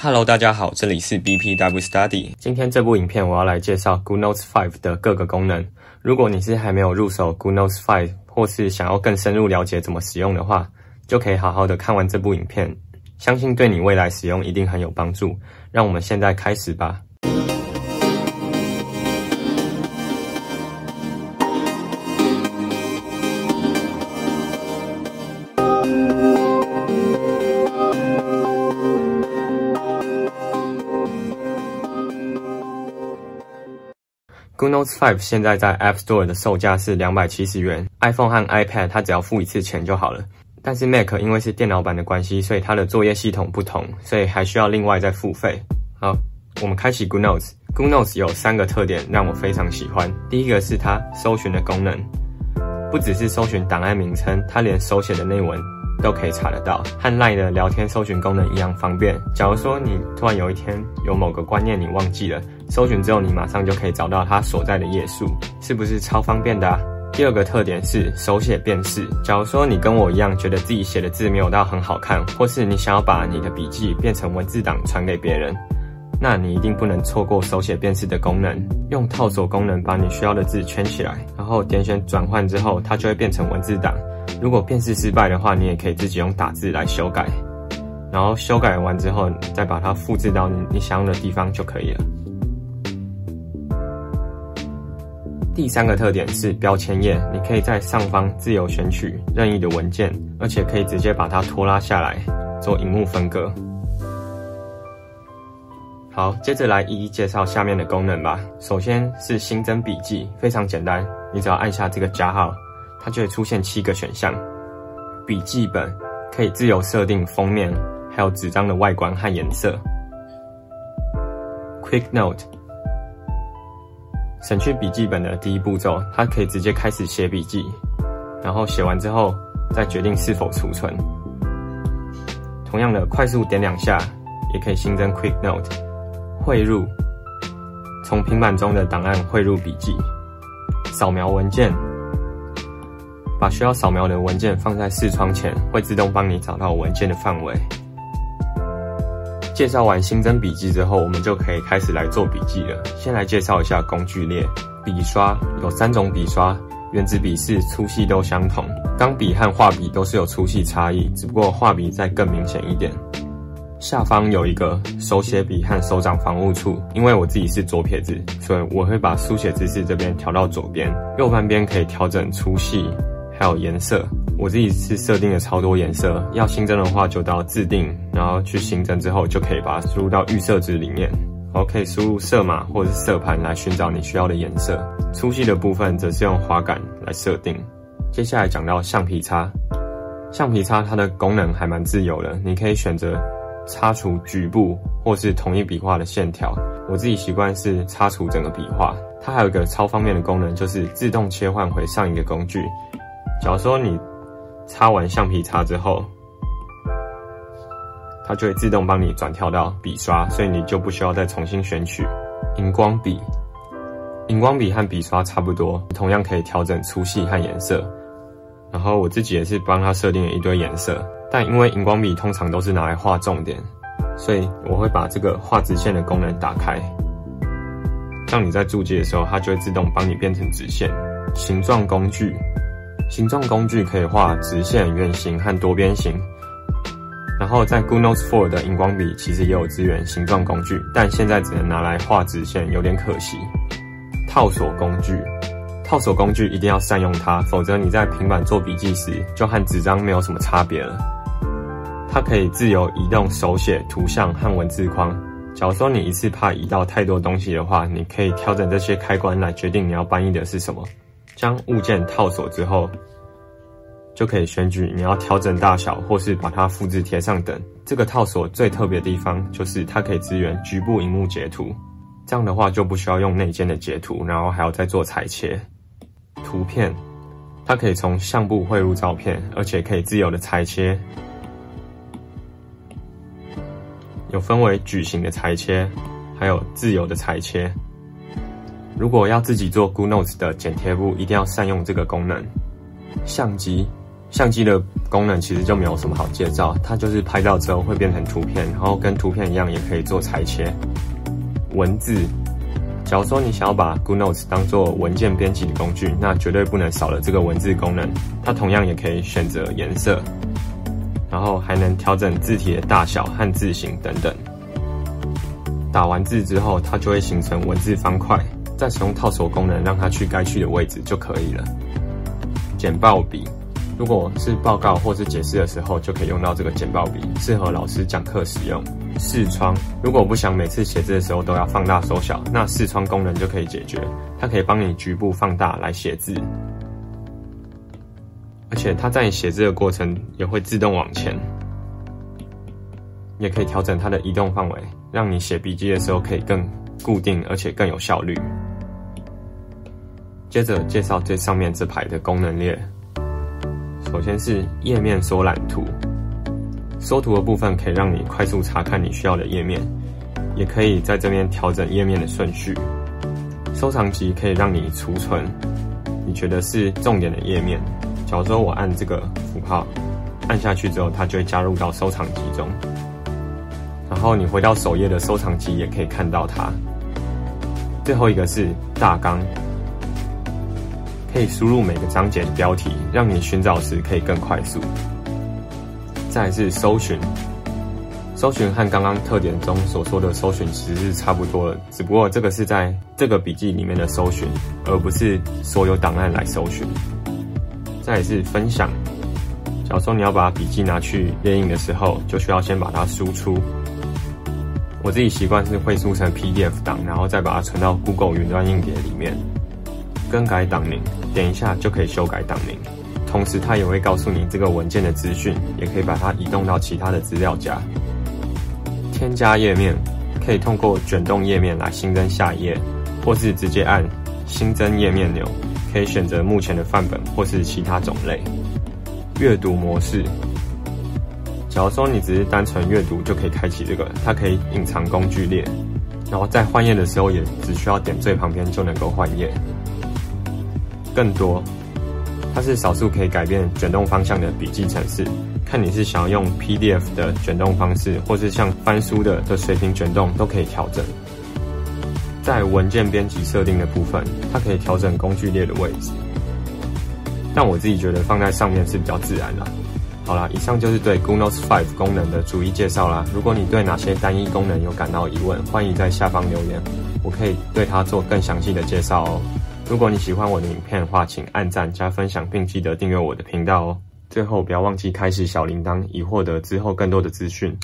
Hello，大家好，这里是 BPW Study。今天这部影片我要来介绍 GoodNotes 5的各个功能。如果你是还没有入手 GoodNotes 5，或是想要更深入了解怎么使用的话，就可以好好的看完这部影片，相信对你未来使用一定很有帮助。让我们现在开始吧。GoodNotes 5现在在 App Store 的售价是两百七十元，iPhone 和 iPad 它只要付一次钱就好了。但是 Mac 因为是电脑版的关系，所以它的作业系统不同，所以还需要另外再付费。好，我们开启 GoodNotes。GoodNotes 有三个特点让我非常喜欢。第一个是它搜寻的功能，不只是搜寻档案名称，它连手写的内文都可以查得到，和 Line 的聊天搜寻功能一样方便。假如说你突然有一天有某个观念你忘记了，搜寻之后你马上就可以找到它所在的页数，是不是超方便的？啊？第二个特点是手写辨识。假如说你跟我一样觉得自己写的字没有到很好看，或是你想要把你的笔记变成文字档传给别人，那你一定不能错过手写辨识的功能。用套索功能把你需要的字圈起来，然后点选转换之后，它就会变成文字档。如果辨识失败的话，你也可以自己用打字来修改，然后修改完之后再把它复制到你你想要的地方就可以了。第三个特点是标签页，你可以在上方自由选取任意的文件，而且可以直接把它拖拉下来做荧幕分割。好，接着来一一介绍下面的功能吧。首先是新增笔记，非常简单，你只要按下这个加号，它就会出现七个选项。笔记本可以自由设定封面，还有纸张的外观和颜色。Quick Note。省去笔记本的第一步骤，它可以直接开始写笔记，然后写完之后再决定是否储存。同样的，快速点两下也可以新增 Quick Note，汇入，从平板中的档案汇入笔记，扫描文件，把需要扫描的文件放在视窗前，会自动帮你找到文件的范围。介绍完新增笔记之后，我们就可以开始来做笔记了。先来介绍一下工具列。笔刷有三种笔刷，原子笔是粗细都相同。钢笔和画笔都是有粗细差异，只不过画笔再更明显一点。下方有一个手写笔和手掌防误处，因为我自己是左撇子，所以我会把书写姿势这边调到左边。右半边可以调整粗细，还有颜色。我自己是设定了超多颜色，要新增的话就到自定，然后去新增之后就可以把它输入到预设值里面。好，可以输入色码或者是色盘来寻找你需要的颜色。粗细的部分则是用滑杆来设定。接下来讲到橡皮擦，橡皮擦它的功能还蛮自由的，你可以选择擦除局部或是同一笔画的线条。我自己习惯是擦除整个笔画。它还有一个超方便的功能，就是自动切换回上一个工具。假如说你擦完橡皮擦之后，它就会自动帮你转跳到笔刷，所以你就不需要再重新选取荧光笔。荧光笔和笔刷差不多，同样可以调整粗细和颜色。然后我自己也是帮它设定了一堆颜色，但因为荧光笔通常都是拿来画重点，所以我会把这个画直线的功能打开。像你在注记的时候，它就会自动帮你变成直线。形状工具。形状工具可以画直线、圆形和多边形。然后在 GoodNotes 4的荧光笔其实也有支援形状工具，但现在只能拿来画直线，有点可惜。套索工具，套索工具一定要善用它，否则你在平板做笔记时就和纸张没有什么差别了。它可以自由移动手写、图像和文字框。假如说你一次怕移到太多东西的话，你可以调整这些开关来决定你要搬移的是什么。将物件套索之后，就可以选举你要调整大小，或是把它复制贴上等。这个套索最特别的地方就是它可以支援局部荧幕截图，这样的话就不需要用内建的截图，然后还要再做裁切。图片，它可以从相簿汇入照片，而且可以自由的裁切，有分为矩形的裁切，还有自由的裁切。如果要自己做 GoodNotes 的剪贴簿，一定要善用这个功能。相机相机的功能其实就没有什么好介绍，它就是拍照之后会变成图片，然后跟图片一样也可以做裁切。文字，假如说你想要把 Good Notes 当做文件编辑的工具，那绝对不能少了这个文字功能。它同样也可以选择颜色，然后还能调整字体的大小和字形等等。打完字之后，它就会形成文字方块，再使用套索功能让它去该去的位置就可以了。简报笔，如果是报告或是解释的时候，就可以用到这个简报笔，适合老师讲课使用。视窗，如果不想每次写字的时候都要放大缩小，那视窗功能就可以解决，它可以帮你局部放大来写字，而且它在你写字的过程也会自动往前，也可以调整它的移动范围，让你写笔记的时候可以更固定，而且更有效率。接着介绍最上面这排的功能列，首先是页面缩览图。缩图的部分可以让你快速查看你需要的页面，也可以在这边调整页面的顺序。收藏集可以让你储存你觉得是重点的页面。假如说我按这个符号按下去之后，它就会加入到收藏集中。然后你回到首页的收藏集也可以看到它。最后一个是大纲，可以输入每个章节的标题，让你寻找时可以更快速。再是搜寻，搜寻和刚刚特点中所说的搜寻其实是差不多的，只不过这个是在这个笔记里面的搜寻，而不是所有档案来搜寻。再是分享，假如说你要把笔记拿去列印的时候，就需要先把它输出。我自己习惯是会输成 PDF 档，然后再把它存到 Google 云端硬碟里面。更改档名，点一下就可以修改档名。同时，它也会告诉你这个文件的资讯，也可以把它移动到其他的资料夹。添加页面可以通过卷动页面来新增下一页，或是直接按新增页面钮，可以选择目前的范本或是其他种类。阅读模式，假如说你只是单纯阅读，就可以开启这个，它可以隐藏工具列，然后在换页的时候也只需要点最旁边就能够换页。更多。它是少数可以改变卷动方向的笔记程式，看你是想要用 PDF 的卷动方式，或是像翻书的的水平卷动都可以调整。在文件编辑设定的部分，它可以调整工具列的位置，但我自己觉得放在上面是比较自然的。好啦，以上就是对 Google Notes 5功能的逐一介绍啦。如果你对哪些单一功能有感到疑问，欢迎在下方留言，我可以对它做更详细的介绍哦。如果你喜欢我的影片的话，请按赞加分享，并记得订阅我的频道哦。最后，不要忘记开启小铃铛，以获得之后更多的资讯。